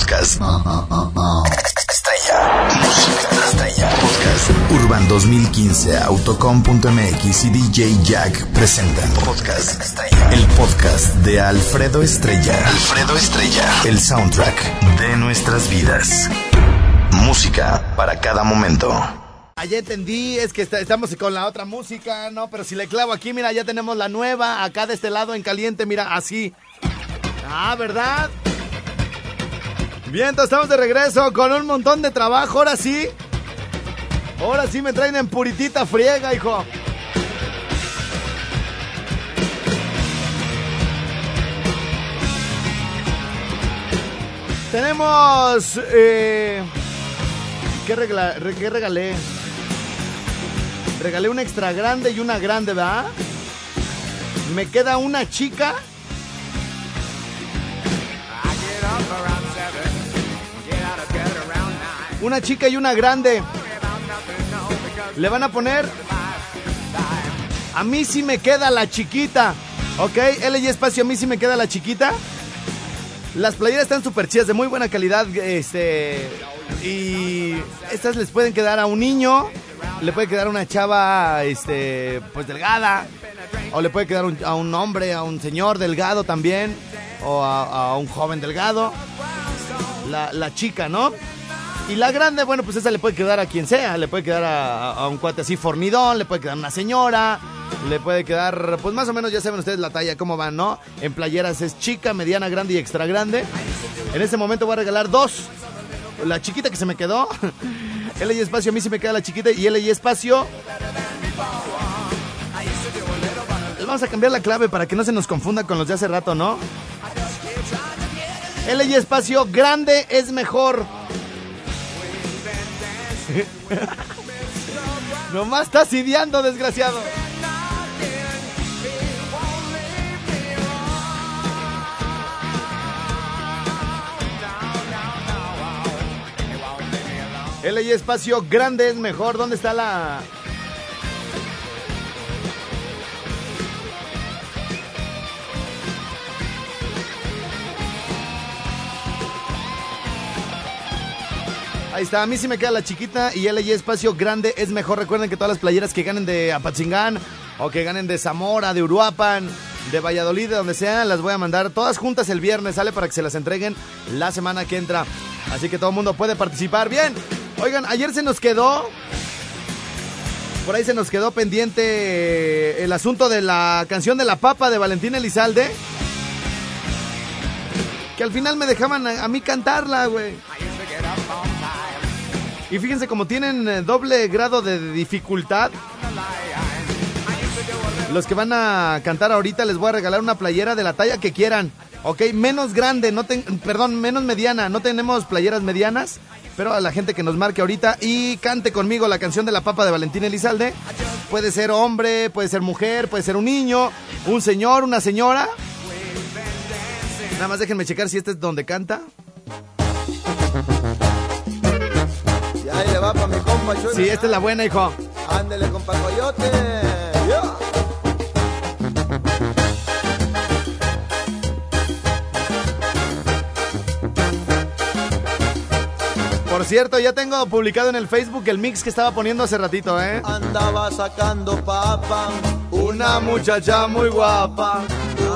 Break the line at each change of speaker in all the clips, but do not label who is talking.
Podcast. Estrella. Música estrella. Podcast. Urban 2015, Autocom.mx y DJ Jack presentan Podcast Estrella. El podcast de Alfredo Estrella. Alfredo Estrella. El soundtrack de nuestras vidas. Música para cada momento.
Ya entendí, es que está- estamos con la otra música, ¿no? Pero si le clavo aquí, mira, ya tenemos la nueva, acá de este lado en caliente, mira, así. Ah, ¿verdad? Bien, estamos de regreso con un montón de trabajo, ahora sí. Ahora sí me traen en puritita friega, hijo. Tenemos... Eh, ¿qué, regla- re- ¿Qué regalé? Regalé una extra grande y una grande, ¿verdad? Me queda una chica. Una chica y una grande. Le van a poner. A mí sí me queda la chiquita. ¿Ok? L y espacio, a mí sí me queda la chiquita. Las playeras están súper chidas, de muy buena calidad. Este. Y estas les pueden quedar a un niño. Le puede quedar a una chava, este, pues delgada. O le puede quedar a un hombre, a un señor delgado también. O a, un joven delgado. La chica, ¿no? Y la grande, bueno, pues esa le puede quedar a quien sea. Le puede quedar a, un cuate así fornidón, le puede quedar a una señora, le puede quedar, pues más o menos ya saben ustedes la talla, cómo van, ¿no? En playeras es chica, mediana, grande y extra grande. En este momento voy a regalar dos. La chiquita que se me quedó. L y espacio, a mí sí me queda la chiquita. Y L y espacio. Vamos a cambiar la clave para que no se nos confunda con los de hace rato, ¿no? L y espacio, grande es mejor. Nomás estás ideando, desgraciado. L y espacio grande es mejor. ¿Dónde está la.? Ahí está, a mí sí me queda la chiquita y L y espacio grande es mejor. Recuerden que todas las playeras que ganen de Apatzingán o que ganen de Zamora, de Uruapan, de Valladolid, de donde sea, las voy a mandar todas juntas el viernes, sale para que se las entreguen la semana que entra. Así que todo el mundo puede participar. Bien, oigan, ayer se nos quedó, por ahí se nos quedó pendiente el asunto de la canción de la papa de Valentín Elizalde. Que al final me dejaban a, a mí cantarla, güey. Y fíjense, como tienen eh, doble grado de dificultad, los que van a cantar ahorita les voy a regalar una playera de la talla que quieran. Ok, menos grande, no ten- perdón, menos mediana. No tenemos playeras medianas, pero a la gente que nos marque ahorita y cante conmigo la canción de la papa de Valentín Elizalde. Puede ser hombre, puede ser mujer, puede ser un niño, un señor, una señora. Nada más déjenme checar si este es donde canta.
Va pa' mi compa Chuy.
Sí, esta es la buena, hijo.
Ándele, compa Coyote. Yo.
Por cierto, ya tengo publicado en el Facebook el mix que estaba poniendo hace ratito, ¿eh?
Andaba sacando papa.
Una muchacha muy guapa,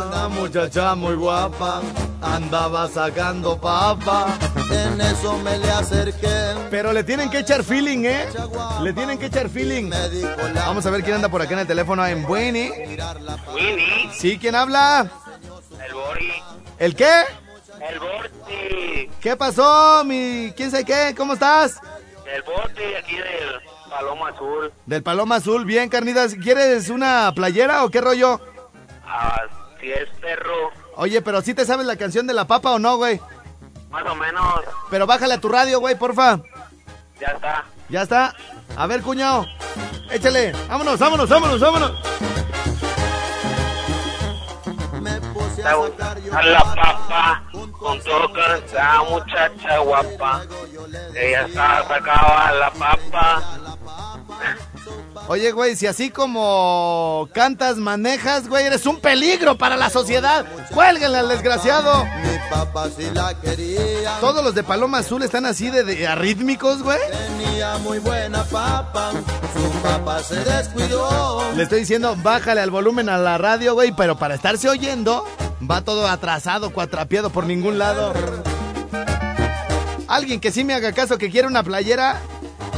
una muchacha muy guapa, andaba sacando papa.
En eso me le acerqué.
Pero le tienen que echar feeling, ¿eh? Le tienen que echar feeling. Vamos a ver quién anda por acá en el teléfono en Bueni.
Winnie,
¿Sí? ¿Quién habla?
el Bori,
¿El qué?
el Borti,
¿Qué pasó, mi... ¿Quién sabe qué? ¿Cómo estás?
el Borti aquí del Paloma Azul.
Del Paloma Azul. Bien, carnitas. ¿Quieres una playera o qué rollo?
Así es, perro.
Oye, pero ¿sí te sabes la canción de la papa o no, güey?
Más o menos,
Pero bájale a tu radio, güey, porfa.
ya está.
Ya está. A ver, cuñado. Échale. Vámonos, vámonos, vámonos, vámonos.
me puse
A
a sacar yo
a la papa, con todo esa muchacha guapa. Ella está sacaba a la papa.
Oye, güey, si así como cantas, manejas, güey, eres un peligro para la sociedad. Cuélguenle al desgraciado.
Mi papá sí la quería.
Todos los de Paloma Azul están así de, de arrítmicos, güey.
Tenía muy buena papa, su papá se descuidó.
Le estoy diciendo, bájale al volumen a la radio, güey, pero para estarse oyendo, va todo atrasado, cuatrapeado por ningún lado. Alguien que sí me haga caso, que quiera una playera,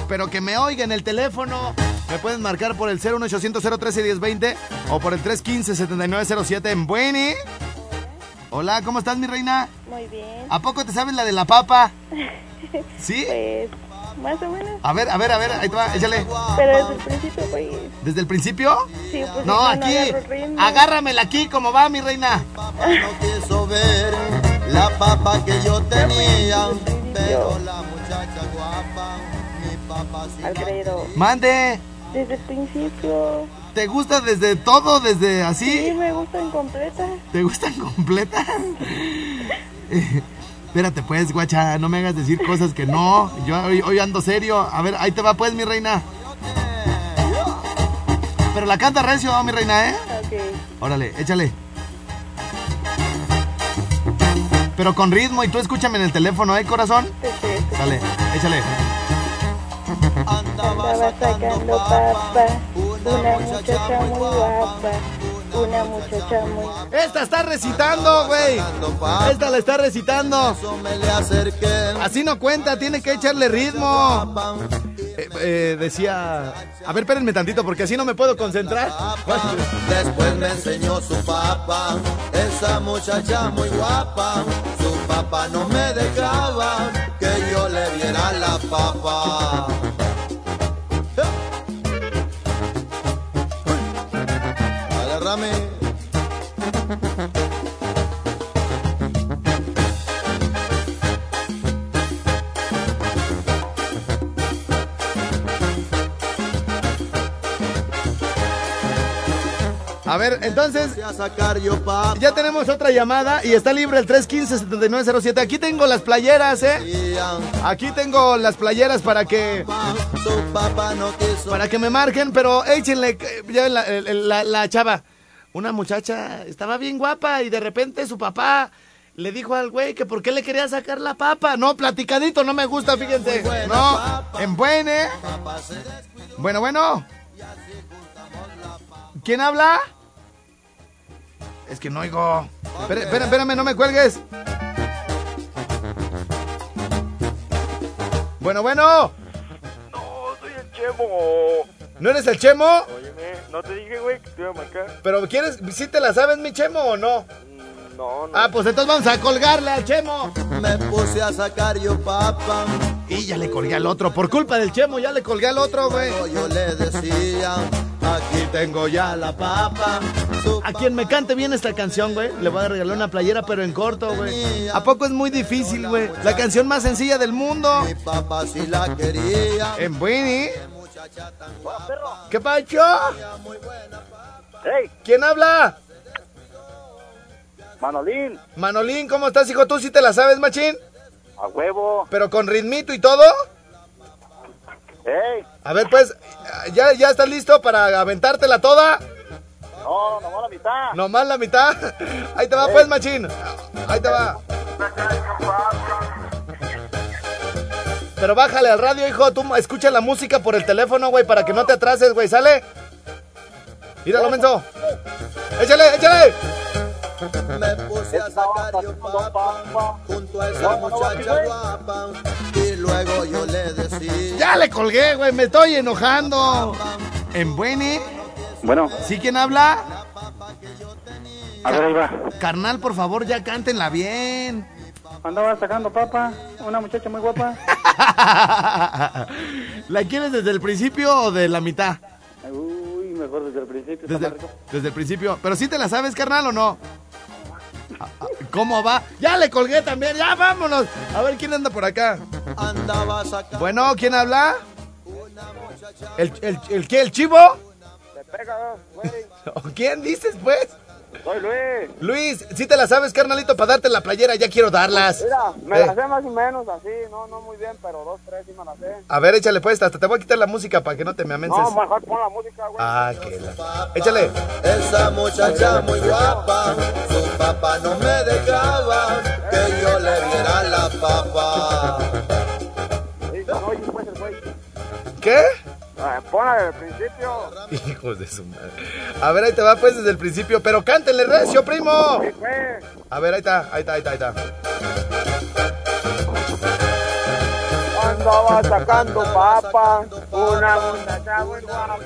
pero que me oiga en el teléfono. Me pueden marcar por el 01800 013 1020 o por el 315 7907 en Bueni. Hola, ¿cómo estás, mi reina?
Muy bien.
¿A poco te sabes la de la papa? ¿Sí?
Pues, más o menos.
A ver, a ver, a ver, ahí te va, échale.
Pero desde el principio, pues,
¿Desde el principio?
sí, pues.
No, aquí.
ritmo.
Agárramela aquí, como va, mi reina.
No quiso ver la papa que yo tenía, pero la muchacha guapa, mi papá sí la
Alfredo,
Mande.
Desde el principio.
¿Te gusta desde todo, desde
Sí,
así?
me gustan completas.
¿Te gustan completas? Eh, Espérate pues, guacha, no me hagas decir cosas que no. Yo hoy, hoy ando serio. A ver, ahí te va pues, mi reina. Pero la canta recio, mi reina, ¿eh?
Ok.
Órale, échale. Pero con ritmo y tú escúchame en el teléfono, ¿eh, corazón?
Perfecto.
Dale, échale.
Andaba
sacando papa. Una muchacha muy guapa. Una muchacha muy.
Esta está recitando, güey. Esta la está recitando.
Eso me le acerqué.
Así no cuenta, tiene que echarle ritmo. Eh, eh, decía. A ver, espérenme tantito, porque así no me puedo concentrar.
Después me enseñó su papá, esa muchacha muy guapa. Su papá no me dejaba que yo le viera la papa.
A ver, entonces. Ya tenemos otra llamada y está libre el 315-7907. Aquí tengo las playeras, ¿eh? Aquí tengo las playeras para que para que me marquen, pero échenle eh, ya la- la chava. Una muchacha estaba bien guapa y de repente su papá le dijo al güey que por qué le quería sacar la papa. No, platicadito, no me gusta, fíjense. No, en buen, ¿eh? Bueno, bueno. ¿Quién habla? Es que no oigo. Espera- espera- espérame, no me cuelgues. Bueno, bueno.
No, soy el Chemo.
¿No eres el Chemo?
Óyeme, no te dije, güey, que te iba a marcar.
¿Pero quieres, si te la sabes mi Chemo o no?
Mm, No, no.
Ah, pues entonces vamos a colgarle al Chemo.
Me puse a sacar yo papa.
Y ya le colgué al otro. Por culpa del Chemo, ya le colgué al otro, güey.
Yo le decía, aquí tengo ya la papa.
A quien me cante bien esta canción, güey, le voy a regalar una playera, pero en corto, güey. ¿A poco es muy difícil, güey? La canción más sencilla del mundo.
Mi papá sí la quería.
En Winnie. ¿Qué pacho?
¡Ey!
¿Quién habla?
Manolín,
Manolín, ¿cómo estás, hijo? ¿Tú sí te la sabes, machín?
a huevo.
¿Pero con ritmito y todo?
¡Ey!
A ver, pues, ¿ya, ya estás listo para aventártela toda?
No, nomás la mitad.
Nomás la mitad. Ahí te va, pues, machín. Ahí te va. Pero bájale al radio, hijo. Tú escucha la música por el teléfono, güey, para que no te atrases, güey. ¿Sale? Míralo, menso. Échale, échale.
Me puse a sacar yo papa. Junto a esa muchacha guapa. Y luego yo le decía.
Ya le colgué, güey. Me estoy enojando. En Bueni.
Bueno,
¿Sí quién habla?
a ver, ahí va.
Carnal, por favor, ya cántenla bien.
Andaba sacando papa, una muchacha muy guapa.
¿La quieres desde el principio o de la mitad?
Uy, mejor desde el principio.
Desde, desde el principio. ¿Pero sí te la sabes, carnal, o no? ¿Cómo va? Ya le colgué también, ya vámonos. A ver quién anda por acá. Bueno, ¿quién habla? ¿El, el, el qué? ¿El chivo?
Te pega, güey.
¿O quién dices, pues?
Soy Luis.
Luis, si te la sabes, carnalito, para darte la playera, ya quiero darlas.
Mira, me
Eh,
la sé más o menos así, no, no muy bien, pero dos, tres sí me la sé.
A ver, échale pues, hasta te voy a quitar la música para que no te me amences.
No, mejor pon la música, güey.
Ah, que la... Échale.
Esa muchacha muy guapa, su papá no me dejaba que yo le diera la papa.
Sí, no, oye, pues.
¿Qué?
Ah, Ponla desde el principio.
Hijos de su madre. A ver, ahí te va pues desde el principio, pero cántenle recio, primo.
Güey.
A ver, ahí está, ahí está, ahí está, ahí está.
Andaba sacando papa, una muchacha muy guapa,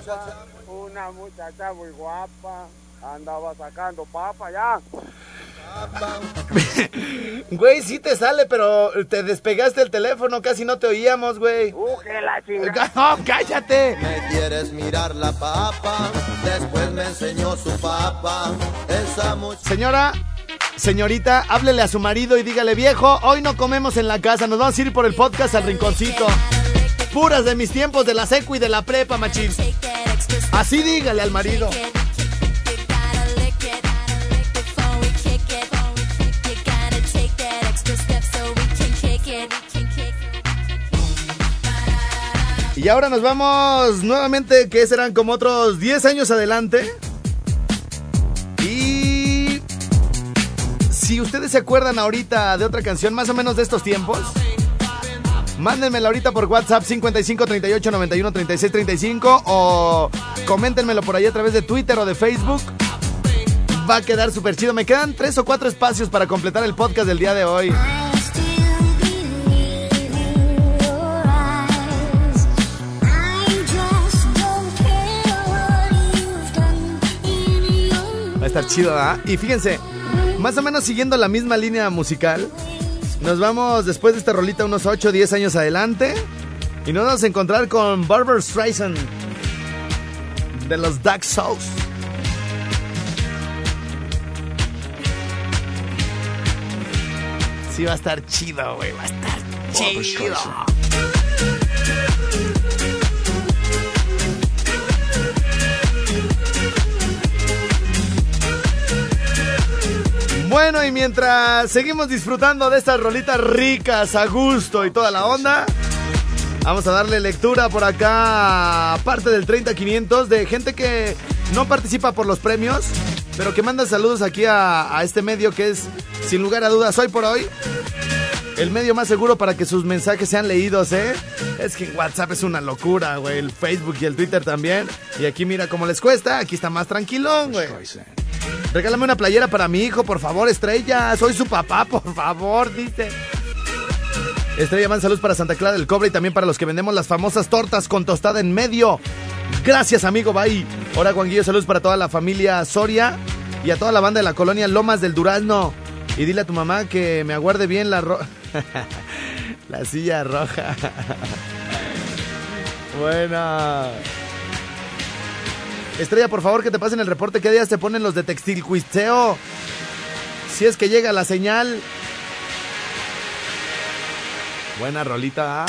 una muchacha muy guapa. Andaba sacando papa, ya.
Güey, sí te sale, pero te despegaste el teléfono, casi no te oíamos, güey.
Uh, que la chingada.
No, cállate.
Me quieres mirar la papa, después me enseñó su papa. Esa.
Señora, señorita, háblele a su marido y dígale, viejo, hoy no comemos en la casa, nos vamos a ir por el podcast al rinconcito. Puras de mis tiempos de la secu y de la prepa, machín. Así dígale al marido. Y ahora nos vamos nuevamente, que serán como otros 10 años adelante. Y si ustedes se acuerdan ahorita de otra canción más o menos de estos tiempos, mándenmela ahorita por WhatsApp 55 38 91 36 35 o coméntenmelo por ahí a través de Twitter o de Facebook. Va a quedar súper chido. Me quedan tres o cuatro espacios para completar el podcast del día de hoy. Estar chido, ¿ah? Y fíjense, más o menos siguiendo la misma línea musical, nos vamos después de esta rolita unos 8 o 10 años adelante y nos vamos a encontrar con Barbara Streisand de los Duck Souls. Sí va a estar chido, güey, va a estar chido. Bueno, y mientras seguimos disfrutando de estas rolitas ricas, a gusto y toda la onda, vamos a darle lectura por acá a parte del 30500 de gente que no participa por los premios, pero que manda saludos aquí a, este medio que es, sin lugar a dudas, hoy por hoy, el medio más seguro para que sus mensajes sean leídos, ¿eh? Es que WhatsApp es una locura, güey. El Facebook y el Twitter también. Y aquí mira cómo les cuesta. Aquí está más tranquilón, güey. Regálame una playera para mi hijo, por favor, Estrella. Soy su papá, por favor, dice. Estrella, man, saludos para Santa Clara del Cobre y también para los que vendemos las famosas tortas con tostada en medio. Gracias, amigo, bye. Ahora, Guanguillo, saludos para toda la familia Soria y a toda la banda de la colonia Lomas del Durazno. Y dile a tu mamá que me aguarde bien la ro... la silla roja. Buena. Estrella, por favor, que te pasen el reporte. ¿Qué días te ponen los de Textil Cuisteo? Si es que llega la señal. Buena rolita. ¿ah?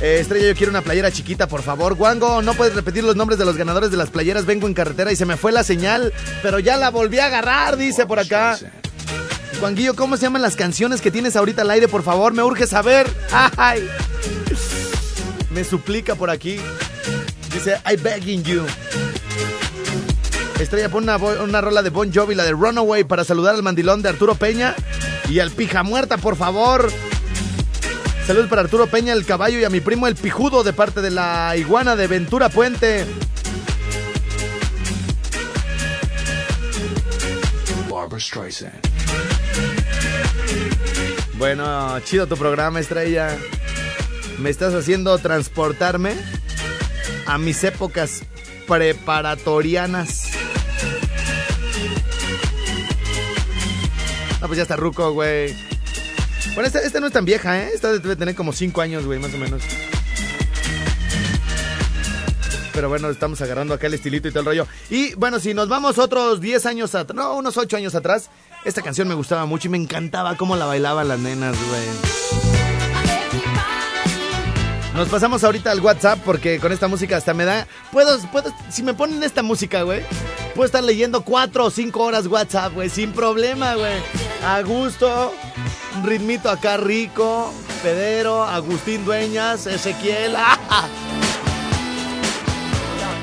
Eh, Estrella, yo quiero una playera chiquita, por favor. Guango, no puedes repetir los nombres de los ganadores de las playeras. Vengo en carretera y se me fue la señal, pero ya la volví a agarrar, dice por acá. Guanguillo, ¿cómo se llaman las canciones que tienes ahorita al aire, por favor? Me urge saber. Ay. Me suplica por aquí. Dice, I begging you. Estrella, pon una, una rola de Bon Jovi, la de Runaway, para saludar al mandilón de Arturo Peña y al pija muerta, por favor. Saludos para Arturo Peña, el caballo, y a mi primo el pijudo de parte de la iguana de Ventura Puente.
Barbara Streisand.
Bueno, chido tu programa, Estrella. Me estás haciendo transportarme a mis épocas preparatorianas. No, pues ya está ruco, güey. Bueno, esta, esta no es tan vieja, ¿eh? Esta debe tener como 5 años, güey, más o menos. Pero bueno, estamos agarrando acá el estilito y todo el rollo. Y bueno, si nos vamos otros 10 años atrás, no, unos 8 años atrás, esta canción me gustaba mucho y me encantaba cómo la bailaban las nenas, güey. Nos pasamos ahorita al WhatsApp porque con esta música hasta me da. Puedo, puedo, si me ponen esta música, güey, puedo estar leyendo cuatro o cinco horas WhatsApp, güey, sin problema, güey. A gusto, ritmito acá rico, Pedero, Agustín Dueñas, Ezequiel. ¡ah!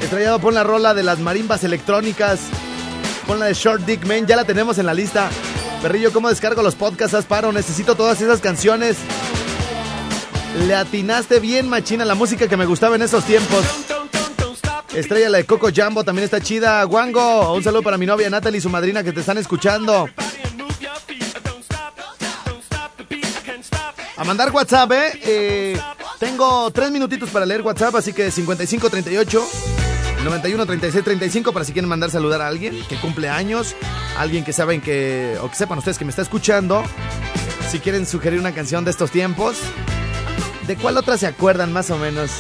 Estrellado, pon la rola de las marimbas electrónicas. Pon la de Short Dick Man, ya la tenemos en la lista. Perrillo, ¿cómo descargo los podcasts? Haz paro, necesito todas esas canciones. Le atinaste bien, machina, la música que me gustaba en esos tiempos. Estrella la de Coco Jumbo también está chida. Wango, un saludo para mi novia Natalie y su madrina que te están escuchando. A mandar WhatsApp, ¿eh? Eh, Tengo tres minutitos para leer WhatsApp, así que 5538 91 36 35 para si quieren mandar saludar a alguien que cumple años, alguien que saben que, o que sepan ustedes que me está escuchando. Si quieren sugerir una canción de estos tiempos, ¿de cuál otra se acuerdan más o menos?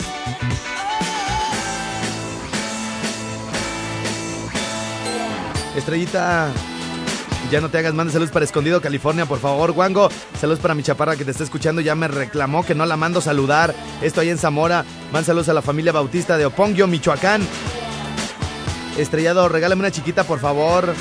Estrellita, ya no te hagas, mande saludos para Escondido, California, por favor. Wango, saludos para mi chaparra que te está escuchando. Ya me reclamó que no la mando saludar. Esto ahí en Zamora. Man saludos a la familia Bautista de Oponguio, Michoacán. Estrellado, regálame una chiquita, por favor.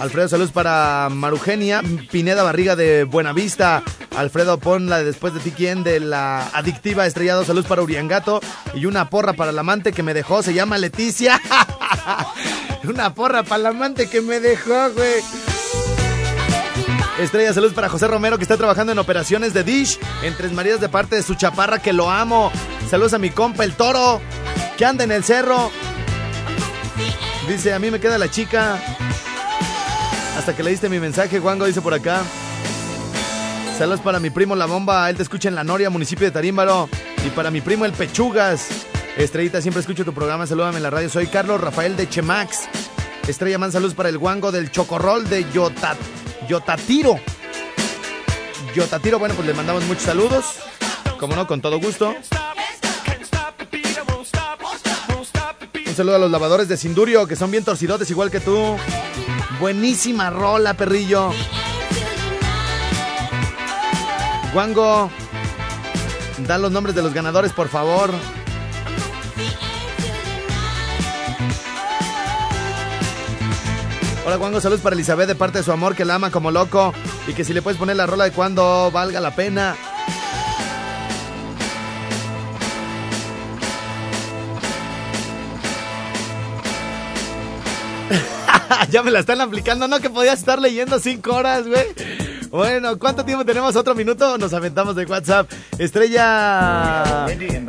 Alfredo, saludos para Marugenia. Pineda Barriga de Buenavista. Alfredo, pon la de después de ti, ¿quién? De la adictiva Estrellado, saludos para Uriangato. Y una porra para el amante que me dejó, se llama Leticia. una porra para el amante que me dejó, güey. Estrella, saludos para José Romero que está trabajando en operaciones de Dish en Tres Marías de parte de su chaparra que lo amo. Saludos a mi compa el toro que anda en el cerro. Dice, a mí me queda la chica. Hasta que le diste mi mensaje, Wango dice por acá. Saludos para mi primo La Bomba, él te escucha en La Noria, municipio de Tarímbaro. Y para mi primo El Pechugas. Estrellita, siempre escucho tu programa, salúdame en la radio. Soy Carlos Rafael de Chemax. Estrella, man, saludos para el Wango del Chocorrol de Yotat, Yotatiro. Yotatiro, bueno, pues le mandamos muchos saludos. Como no, con todo gusto. Un saludo a los lavadores de Sindurio, que son bien torcidotes igual que tú. Buenísima rola, perrillo. Wango, da los nombres de los ganadores, por favor. Hola, Wango, saludos para Elizabeth de parte de su amor que la ama como loco. Y que si le puedes poner la rola de cuando valga la pena. ya me la están aplicando, no que podías estar leyendo cinco horas, güey. Bueno, ¿cuánto tiempo tenemos? ¿Otro minuto? Nos aventamos de WhatsApp. Estrella.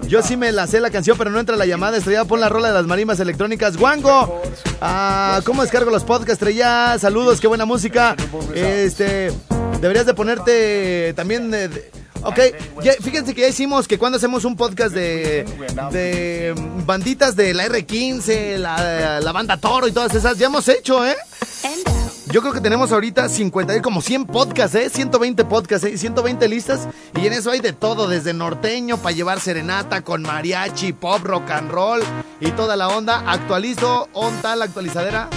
Yo sí me la sé la canción, pero no entra la llamada. Estrella, pon la rola de las marimbas electrónicas. ¡Wango! Ah, ¿Cómo descargo los podcasts, Estrella? Saludos, qué buena música. Este. Deberías de ponerte también. de- de- Ok, ya- fíjense que ya hicimos que cuando hacemos un podcast de, de banditas de la R15, la, la banda Toro y todas esas, ya hemos hecho, ¿eh? Yo creo que tenemos ahorita 50, como 100 podcasts, ¿eh? 120 podcasts, ¿eh? 120 listas. Y en eso hay de todo, desde norteño para llevar serenata con mariachi, pop, rock and roll y toda la onda. Actualizo, on tal actualizadera.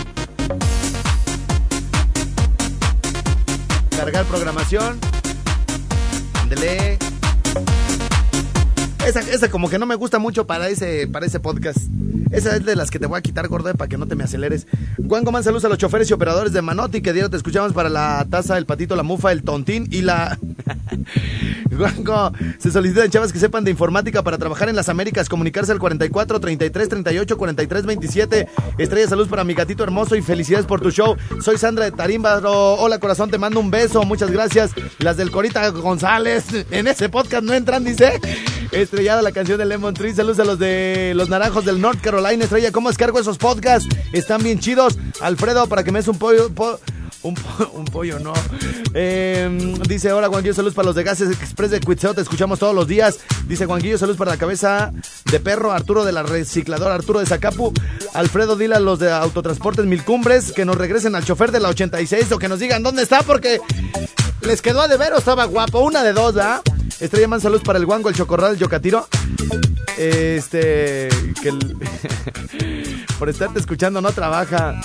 Cargar programación. Ándele. Esa, esa como que no me gusta mucho para ese, para ese podcast. Esa es de las que te voy a quitar, gordo, eh, para que no te me aceleres. Juan Man, saludos a los choferes y operadores de Manotti, que dieron te escuchamos para la taza, el patito, la mufa, el tontín y la... Se solicitan chavas que sepan de informática para trabajar en las Américas, comunicarse al 44 33 38 43 27. Estrella salud para mi gatito hermoso y felicidades por tu show. Soy Sandra de Tarímbaro. Hola corazón, te mando un beso, muchas gracias. Las del Corita González, en ese podcast no entran, dice. Estrellada la canción de Lemon Tree. Saludos a los de los naranjos del North Carolina. Estrella, ¿cómo descargo esos podcasts? Están bien chidos. Alfredo, para que me des un pollo. po- un, po- pollo, no. Eh, dice ahora Juanquillo, saludos para los de Gases Express de Cuitzeo, te escuchamos todos los días. Dice Juanquillo, saludos para la cabeza de perro, Arturo de la recicladora, Arturo de Zacapu. Alfredo, dile a los de Autotransportes Mil Cumbres que nos regresen al chofer de la 86 o que nos digan dónde está porque les quedó a deber o estaba guapo. Una de dos, ¿ah? Estrella man, saludos para el guango, el chocorral, el yocatiro. Este. Que el- por estarte escuchando no trabaja.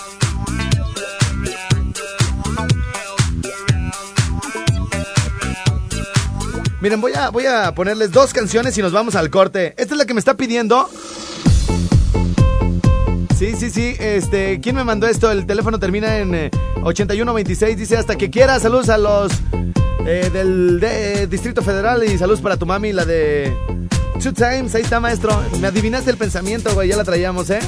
Miren, voy a, voy a ponerles dos canciones y nos vamos al corte. Esta es la que me está pidiendo. Sí, sí, sí. Este, ¿quién me mandó esto? El teléfono termina en eh, 8126. Dice hasta que quiera. Saludos a los eh, del de- Distrito Federal y saludos para tu mami, la de Two Times. Ahí está, maestro. Me adivinaste el pensamiento, güey. Ya la traíamos, ¿eh?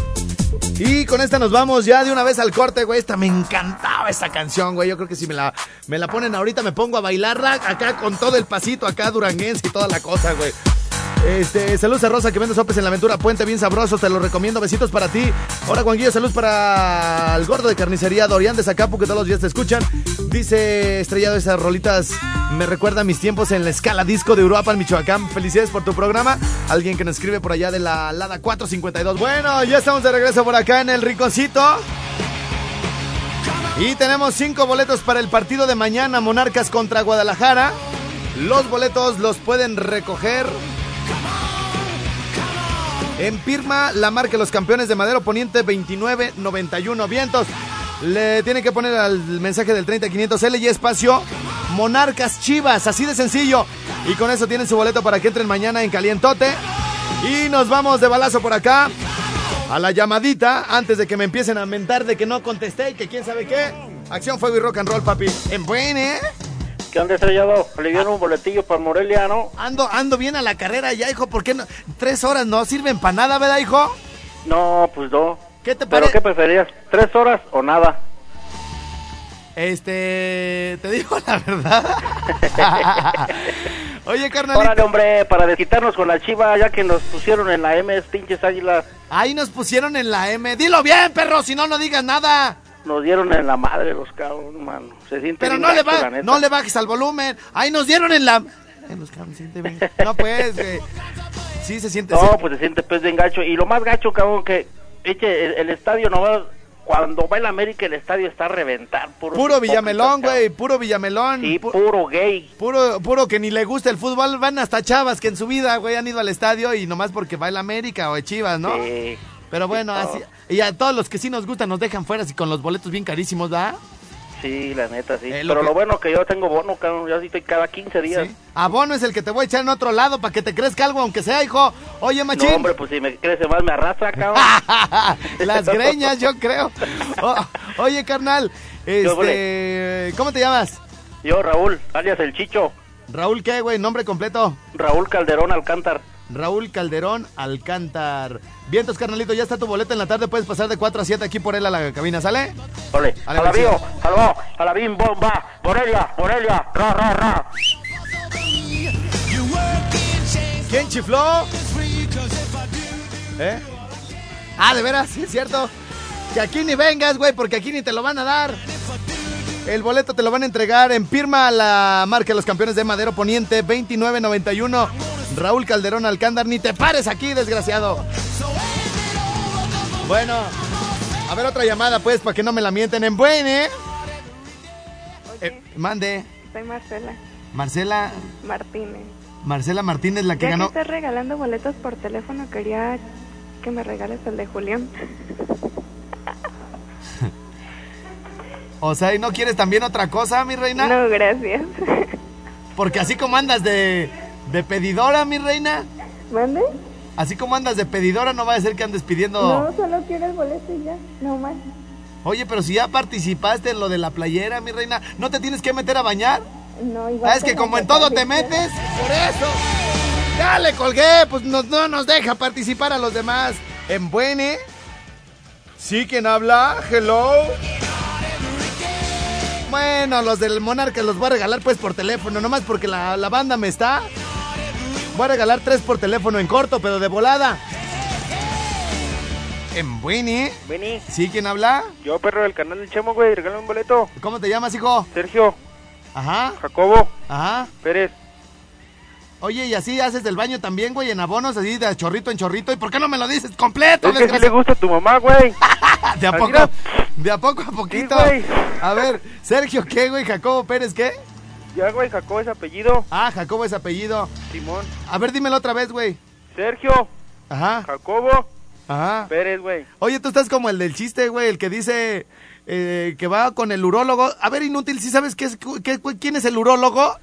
Y con esta nos vamos ya de una vez al corte, güey. Esta me encantaba esa canción, güey. Yo creo que si me la, me la ponen ahorita me pongo a bailarla acá con todo el pasito, acá duranguense y toda la cosa, güey. Este, saludos a Rosa que vende sopes en la aventura Puente, bien sabrosos, te lo recomiendo, besitos para ti. Ahora Juanguillo, saludos para el gordo de carnicería Dorian de Zacapu que todos los días te escuchan. Dice Estrellado, esas rolitas me recuerdan mis tiempos en la escala disco de Uruapan, Michoacán. Felicidades por tu programa. Alguien que nos escribe por allá de la Lada 452. Bueno, ya estamos de regreso por acá en el Ricocito. Y tenemos cinco boletos para el partido de mañana, Monarcas contra Guadalajara. Los boletos los pueden recoger en Pirma, la marca Los Campeones de Madero Poniente 2991 Vientos. Le tiene que poner al mensaje del 30500 L y espacio Monarcas Chivas, así de sencillo. Y con eso tienen su boleto para que entren mañana en Calientote. Y nos vamos de balazo por acá a la llamadita antes de que me empiecen a mentar de que no contesté y que quién sabe qué. Acción, fuego y rock and roll, papi. En buen, ¿eh?
¿Qué onda, estrellado? Le dieron un boletillo para Morelia, ¿no?
Ando, ando bien a la carrera ya, hijo. ¿Por qué no? Tres horas no sirven para nada, ¿verdad, hijo?
No, pues no.
¿Qué te
¿Pero
parece?
qué preferías? ¿Tres horas o nada?
Este, te digo la verdad. Oye, carnalito.
Órale, hombre, para desquitarnos con la chiva, ya que nos pusieron en la M, pinches águilas,
Ahí nos pusieron en la M. Dilo bien, perro, si no, no digas nada.
Nos dieron en la madre los cabros, mano. Se siente
Pero no le, no le bajes al volumen. Ahí nos dieron en la... Ay, los cabrones, siente bien. No, pues, güey. Sí, se siente...
No, pues se siente pues bien gacho. Y lo más gacho, cabrón, que eche el, el estadio nomás, cuando va el América, el estadio está a reventar. Puro,
Puro Villamelón, güey. Puro Villamelón.
Sí,
Pu-
puro gay.
Puro, puro que ni le gusta el fútbol. Van hasta chavas que en su vida, güey, han ido al estadio y nomás porque va el América o Chivas, ¿no?
Sí.
Pero bueno,
Sí,
así... Y a todos los que sí nos gustan nos dejan fuera así con los boletos bien carísimos, ¿verdad?
Sí, la neta, sí.
Eh, lo
Pero
que-
lo bueno que yo tengo bono, cabrón. Yo sí estoy cada 15 días.
Sí. Abono es el que te voy a echar en otro lado para que te crezca algo, aunque sea, hijo. Oye, machín.
No, hombre, pues si me crece más me arrastra, cabrón.
Las greñas, yo creo. O- oye, carnal, este, ¿cómo te llamas?
Yo, Raúl, alias el Chicho.
Raúl, ¿qué, güey? Nombre completo.
Raúl Calderón Alcántar.
Raúl Calderón Alcántar. Vientos, carnalito, ya está tu boleto en la tarde. Puedes pasar de 4 a 7 aquí por él a la cabina, ¿sale?
Ole,
Ale,
a la
Maxi.
bio, salvó, a la bim bomba, Morelia, Morelia, ra, ra, ra.
¿Quién chifló? ¿Eh? Ah, de veras, sí es cierto. Que aquí ni vengas, güey, porque aquí ni te lo van a dar. El boleto te lo van a entregar en firma la marca de los campeones de Madero Poniente 2991. Raúl Calderón Alcándar, ni te pares aquí, desgraciado. Bueno, a ver otra llamada, pues, para que no me la mienten en buen, ¿eh?
Oye,
Eh, mande.
soy Marcela
Marcela,
Martínez.
Marcela Martínez, la que
Ya que
ganó.
estás regalando boletos por teléfono, quería que me regales el de Julián.
O sea, ¿y no quieres también otra cosa, mi reina?
No, gracias.
Porque así como andas de, de pedidora, mi reina,
¿Mande?
así como andas de pedidora, no va a ser que andes pidiendo...
No, solo quiero el boleto y ya, no más.
Oye, pero si ya participaste en lo de la playera, mi reina, ¿no te tienes que meter a bañar?
No, igual.
Ah, es que como en todo te metes, por eso. Ya le colgué, pues no, no nos deja participar a los demás. En Buene. ¿Sí? ¿Quién habla? Hello. Bueno, los del Monarca los voy a regalar pues por teléfono, nomás porque la, la banda me está. Voy a regalar tres por teléfono en corto, pero de volada. En Buene.
Vení,
¿Sí? ¿Quién habla?
yo perro del canal del Chemo, güey, regálame un boleto.
¿Cómo te llamas, hijo?
Sergio,
Ajá,
Jacobo,
ajá.
Pérez.
Oye, y así haces del baño también, güey, en abonos, así de chorrito en chorrito. ¿Y por qué no me lo dices completo,
Es que sí le gusta a tu mamá, güey.
De a poco, de a poco a poquito.
güey.
a ver, Sergio, ¿qué, güey? Jacobo Pérez, ¿qué?
Ya, güey, Jacobo es apellido.
Ah, Jacobo es apellido.
Simón.
A ver, dímelo otra vez, güey.
Sergio,
Ajá,
Jacobo,
ajá.
Pérez, güey.
Oye, tú estás como el del chiste, güey, el que dice eh, que va con el urólogo. A ver, inútil, ¿sí sabes qué es, qué- quién es el urólogo?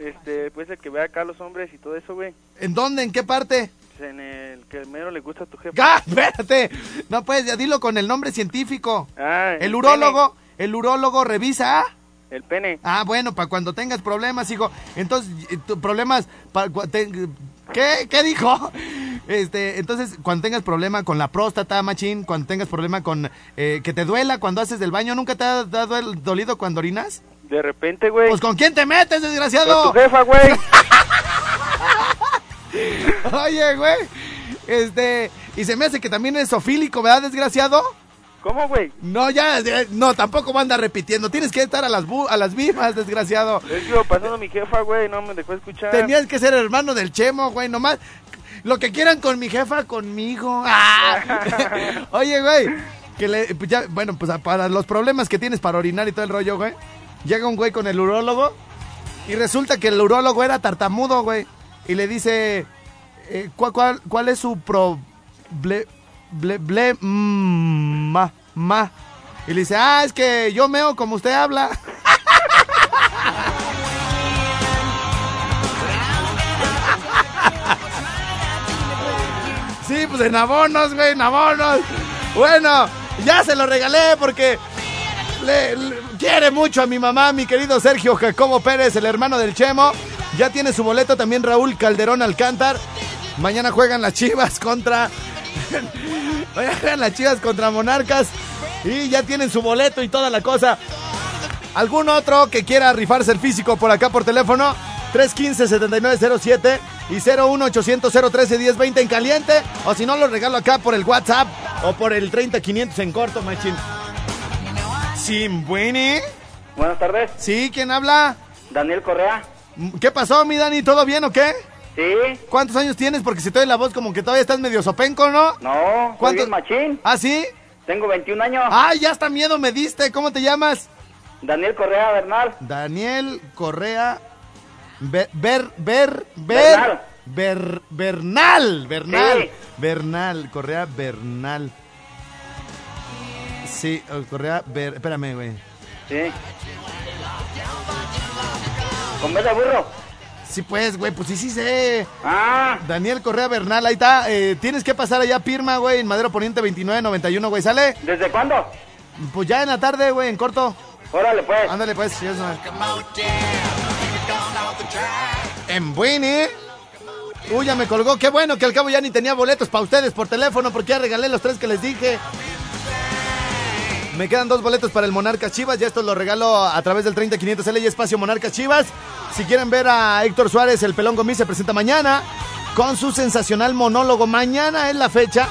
Este, pues el que ve acá a los hombres y todo eso, güey.
¿En dónde? ¿En qué parte?
Pues, En el que mero le gusta a tu jefe.
¡Ah! Espérate. No puedes, ya dilo con el nombre científico.
Ah,
El urólogo, el urólogo revisa. ¿Ah?
El pene.
Ah, bueno, para cuando tengas problemas, hijo. Entonces, tu- problemas. pa- cua- te- ¿Qué? ¿Qué dijo? Este, entonces, cuando tengas problema con la próstata, machín, cuando tengas problema con eh, que te duela cuando haces del baño, ¿nunca te ha dado el dolido cuando orinas?
De repente, güey.
Pues con quién te metes,
Con
desgraciado.
tu jefa, güey.
Oye, güey. Este, y se me hace que también es sofílico, ¿verdad, desgraciado?
¿Cómo, güey?
No, ya, ya, no, tampoco va a andar repitiendo. Tienes que estar a las bu- a las vivas, desgraciado.
Es que pasando mi jefa, güey, no me dejó escuchar.
Tenías que ser hermano del Chemo, güey, nomás. Lo que quieran con mi jefa, conmigo. Ah. Oye, güey, que le, pues ya, bueno, pues para los problemas que tienes para orinar y todo el rollo, güey. Llega un güey con el urólogo y resulta que el urólogo era tartamudo, güey. Y le dice, eh, ¿cuál, cuál, cuál es su pro... Ble, ble, mm, ma, ma? Y le dice, ah, es que yo meo como usted habla. Sí, pues en abonos, güey, en abonos. Bueno, ya se lo regalé porque le, le- quiere mucho a mi mamá, mi querido Sergio Jacobo Pérez, el hermano del Chemo. Ya tiene su boleto también Raúl Calderón Alcántar. Mañana juegan las Chivas contra... Juegan las Chivas contra Monarcas. Y ya tienen su boleto y toda la cosa. ¿Algún otro que quiera rifarse el físico por acá por teléfono? 315-7907 y 01800-013-1020 en caliente. O si no, lo regalo acá por el WhatsApp o por el 30500 en corto, machín. Sin.
Buenas tardes.
Sí, ¿quién habla?
Daniel Correa.
¿Qué pasó, mi Dani? ¿Todo bien o qué?
Sí.
¿Cuántos años tienes? Porque si te oye la voz como que todavía estás medio sopenco, ¿no?
No.
¿Cuánto?
¿Cuánto? machín.
¿Ah, sí?
Tengo 21 años.
¡Ay, ya hasta miedo me diste! ¿Cómo te llamas?
Daniel Correa Bernal.
Daniel Correa Ver, ver, ver, ver,
Bernal.
Ber- Bernal, Bernal,
Sí.
Bernal, Correa Bernal. Sí, oh, Correa Ber, espérame, güey.
Sí. ¿Con de burro?
Sí, pues, güey, pues sí, sí sé.
Ah.
Daniel Correa Bernal, ahí está. Eh, tienes que pasar allá a Pirma, güey, en Madero Poniente 2991, güey. ¿Sale?
¿Desde cuándo?
Pues ya en la tarde, güey, en corto.
Órale, pues.
Ándale, pues. sí, eso. En Buini. Uy, ya me colgó. Qué bueno que al cabo ya ni tenía boletos para ustedes por teléfono porque ya regalé los tres que les dije. Me quedan dos boletos para el Monarcas Chivas. Ya estos los regalo a través del 30500 L y Espacio Monarcas Chivas. Si quieren ver a Héctor Suárez, el pelón Gomis se presenta mañana con su sensacional monólogo. Mañana es la fecha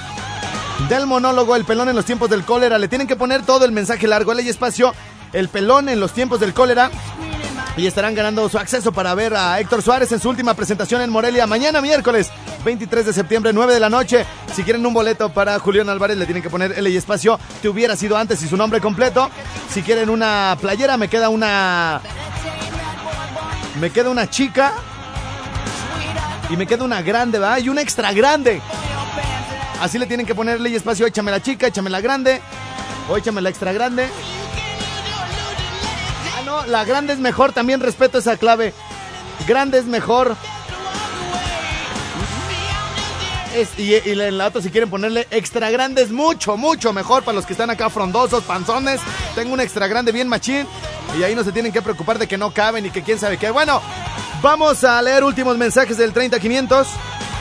del monólogo El pelón en los tiempos del cólera. Le tienen que poner todo el mensaje largo. L y Espacio, el pelón en los tiempos del cólera. Y estarán ganando su acceso para ver a Héctor Suárez en su última presentación en Morelia mañana miércoles 23 de septiembre 9 de la noche. Si quieren un boleto para Julián Álvarez le tienen que poner L y espacio. Te hubiera sido antes y su nombre completo. Si quieren una playera me queda una... Me queda una chica. Y me queda una grande, ¿verdad? Y una extra grande. Así le tienen que ponerle y espacio. Échame la chica, échame la grande. O échame la extra grande. La grande es mejor, también respeto esa clave. Grande es mejor. Es- y, y en la otra, si quieren ponerle extra grande, es mucho, mucho mejor para los que están acá frondosos, panzones. Tengo un extra grande bien machín. Y ahí no se tienen que preocupar de que no caben y que quién sabe qué. Bueno, vamos a leer últimos mensajes del 30500.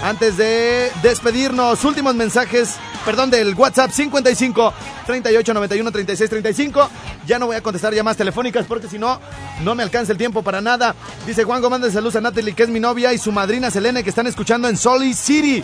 Antes de despedirnos, últimos mensajes, perdón, del WhatsApp 55 38 91 36 35. Ya no voy a contestar llamadas telefónicas porque si no, no me alcanza el tiempo para nada. Dice Juan Gómez saludos a Natalie, que es mi novia, y su madrina Selene, que están escuchando en Soli City.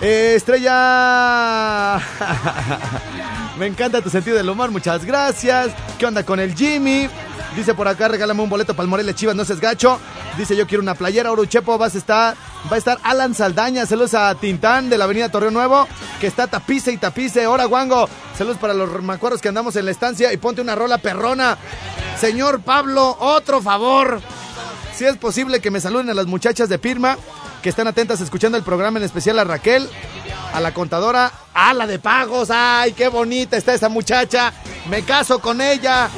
Eh, estrella. Me encanta tu sentido del humor, muchas gracias. ¿Qué onda con el Jimmy? Dice por acá, regálame un boleto para el Morelia Chivas, no seas gacho. Dice yo quiero una playera, Oruchepo, vas a estar, va a estar Alan Saldaña, saludos a Tintán de la avenida Torreo Nuevo, que está tapice y tapice. Hola, Guango, saludos para los macuarros que andamos en la estancia y ponte una rola perrona. Señor Pablo, otro favor. Si es posible que me saluden a las muchachas de Pirma, que están atentas escuchando el programa, en especial a Raquel, a la contadora, a la de pagos. ¡Ay, qué bonita está esa muchacha! Me caso con ella.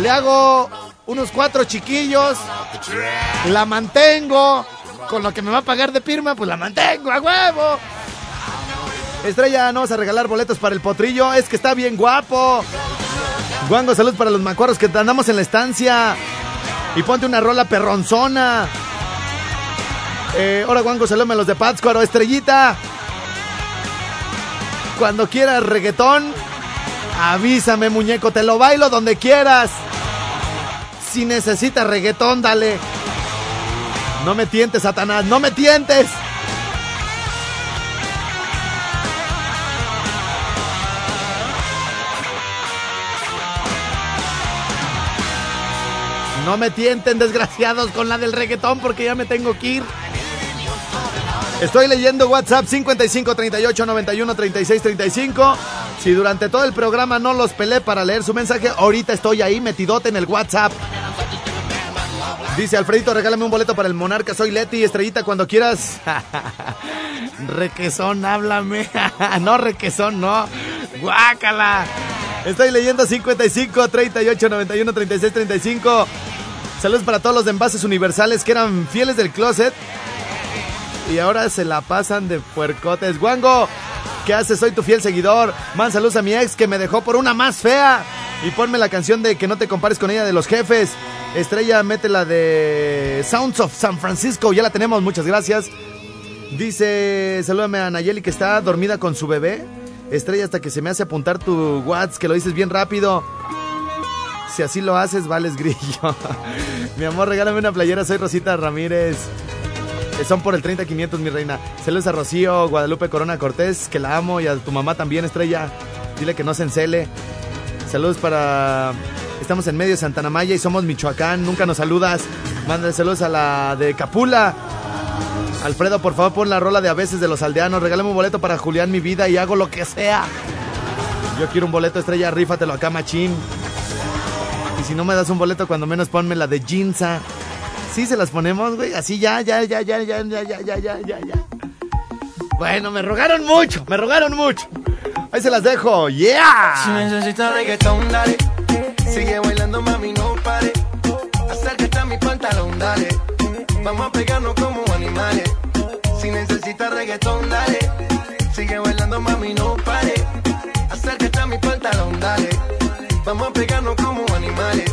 Le hago unos cuatro chiquillos, la mantengo, con lo que me va a pagar de firma, pues la mantengo a huevo. Estrella, no vas a regalar boletos para el potrillo, es que está bien guapo. Guango, salud para los macuarros que andamos en la estancia. Y ponte una rola perronzona. Eh, ahora, Guango, saludme a los de Pátzcuaro, Estrellita. Cuando quieras reggaetón, avísame, muñeco, te lo bailo donde quieras. Si necesitas reggaetón, dale. No me tientes, Satanás, no me tientes. No me tienten, desgraciados, con la del reggaetón porque ya me tengo que ir. Estoy leyendo WhatsApp 55 38 91 36 35. Si durante todo el programa no los pelé para leer su mensaje, ahorita estoy ahí metidote en el WhatsApp. Dice Alfredito, regálame un boleto para el Monarca. Soy Leti, estrellita, cuando quieras. requesón, háblame. no, requesón, no. Guácala. Estoy leyendo 55 38 91 36 35. Saludos para todos los envases universales que eran fieles del closet. Y ahora se la pasan de puercotes. Guango, ¿qué haces? Soy tu fiel seguidor. Man, saludos a mi ex que me dejó por una más fea. Y ponme la canción de Que no te compares con ella de los jefes. Estrella, métela de Sounds of San Francisco. Ya la tenemos, muchas gracias. Dice, salúdame a Nayeli que está dormida con su bebé. Estrella, hasta que se me hace apuntar tu WhatsApp, que lo dices bien rápido. Si así lo haces, vales grillo. mi amor, regálame una playera. Soy Rosita Ramírez. Eh, Son por el 30500, mi reina. Saludos a Rocío, Guadalupe Corona Cortés, que la amo, y a tu mamá también, Estrella. Dile que no se encele. Saludos para. Estamos en medio de Santana Maya y somos Michoacán. Nunca nos saludas. Mándale saludos a la de Capula. Alfredo, por favor, pon la rola de a veces de los aldeanos. Regálame un boleto para Julián, mi vida, y hago lo que sea. Yo quiero un boleto, Estrella, rífatelo acá, machín. Y si no me das un boleto, cuando menos ponme la de Jinza. Sí, se las ponemos, güey. Así ya, ya, ya, ya, ya, ya, ya, ya, ya, ya, ya. Bueno, me rogaron mucho, me rogaron mucho. Ahí se las dejo, yeah.
Si necesitas reggaetón, dale. Sigue bailando, mami, no pare. Acércate a mi pantalón, dale. Vamos a pegarnos como animales. Si necesitas reggaetón, dale. Sigue bailando, mami, no pare. Acércate a mi pantalón, dale. Vamos a pegarnos como animales.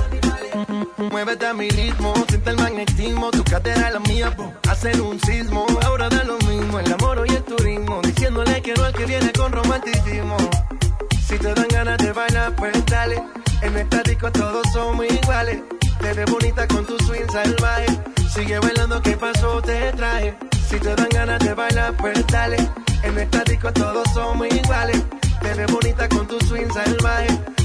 Muévete mi ritmo, siente el magnetismo, tu cadera la mía, po, hacer un sismo. Ahora da lo mismo, el amor y el turismo, diciéndole que no al que viene con romanticismo. Si te dan ganas de bailar, pues dale. En esta disco todos somos iguales. Te ves bonita con tu swing salvaje. Sigue bailando, ¿qué pasó? Te traje. Si te dan ganas de bailar, pues dale. En esta disco todos somos iguales. Te ves bonita con tu swing salvaje.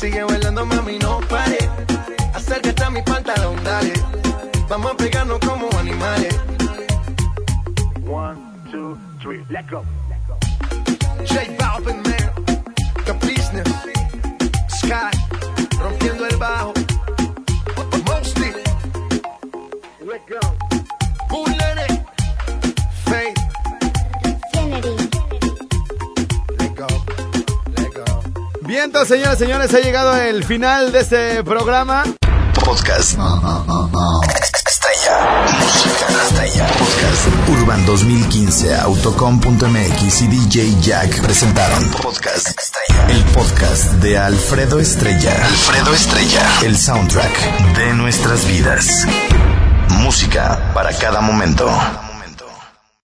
Sigue bailando, mami, no pare. Acércate a mi pantalón, dale. Vamos a pegarnos como animales. One, two, three, let go. J Balvin, man. The business. Sky. Rompiendo el bajo. Mostly. Let go. Bullet. Faith.
Vientos, señoras y señores, ha llegado el final de este programa.
Podcast.
Estrella. Música Estrella. Podcast Urban 2015, Autocom.mx y DJ Jack presentaron Podcast Estrella. El podcast de Alfredo Estrella. Alfredo Estrella. El soundtrack de nuestras vidas. Música para cada momento.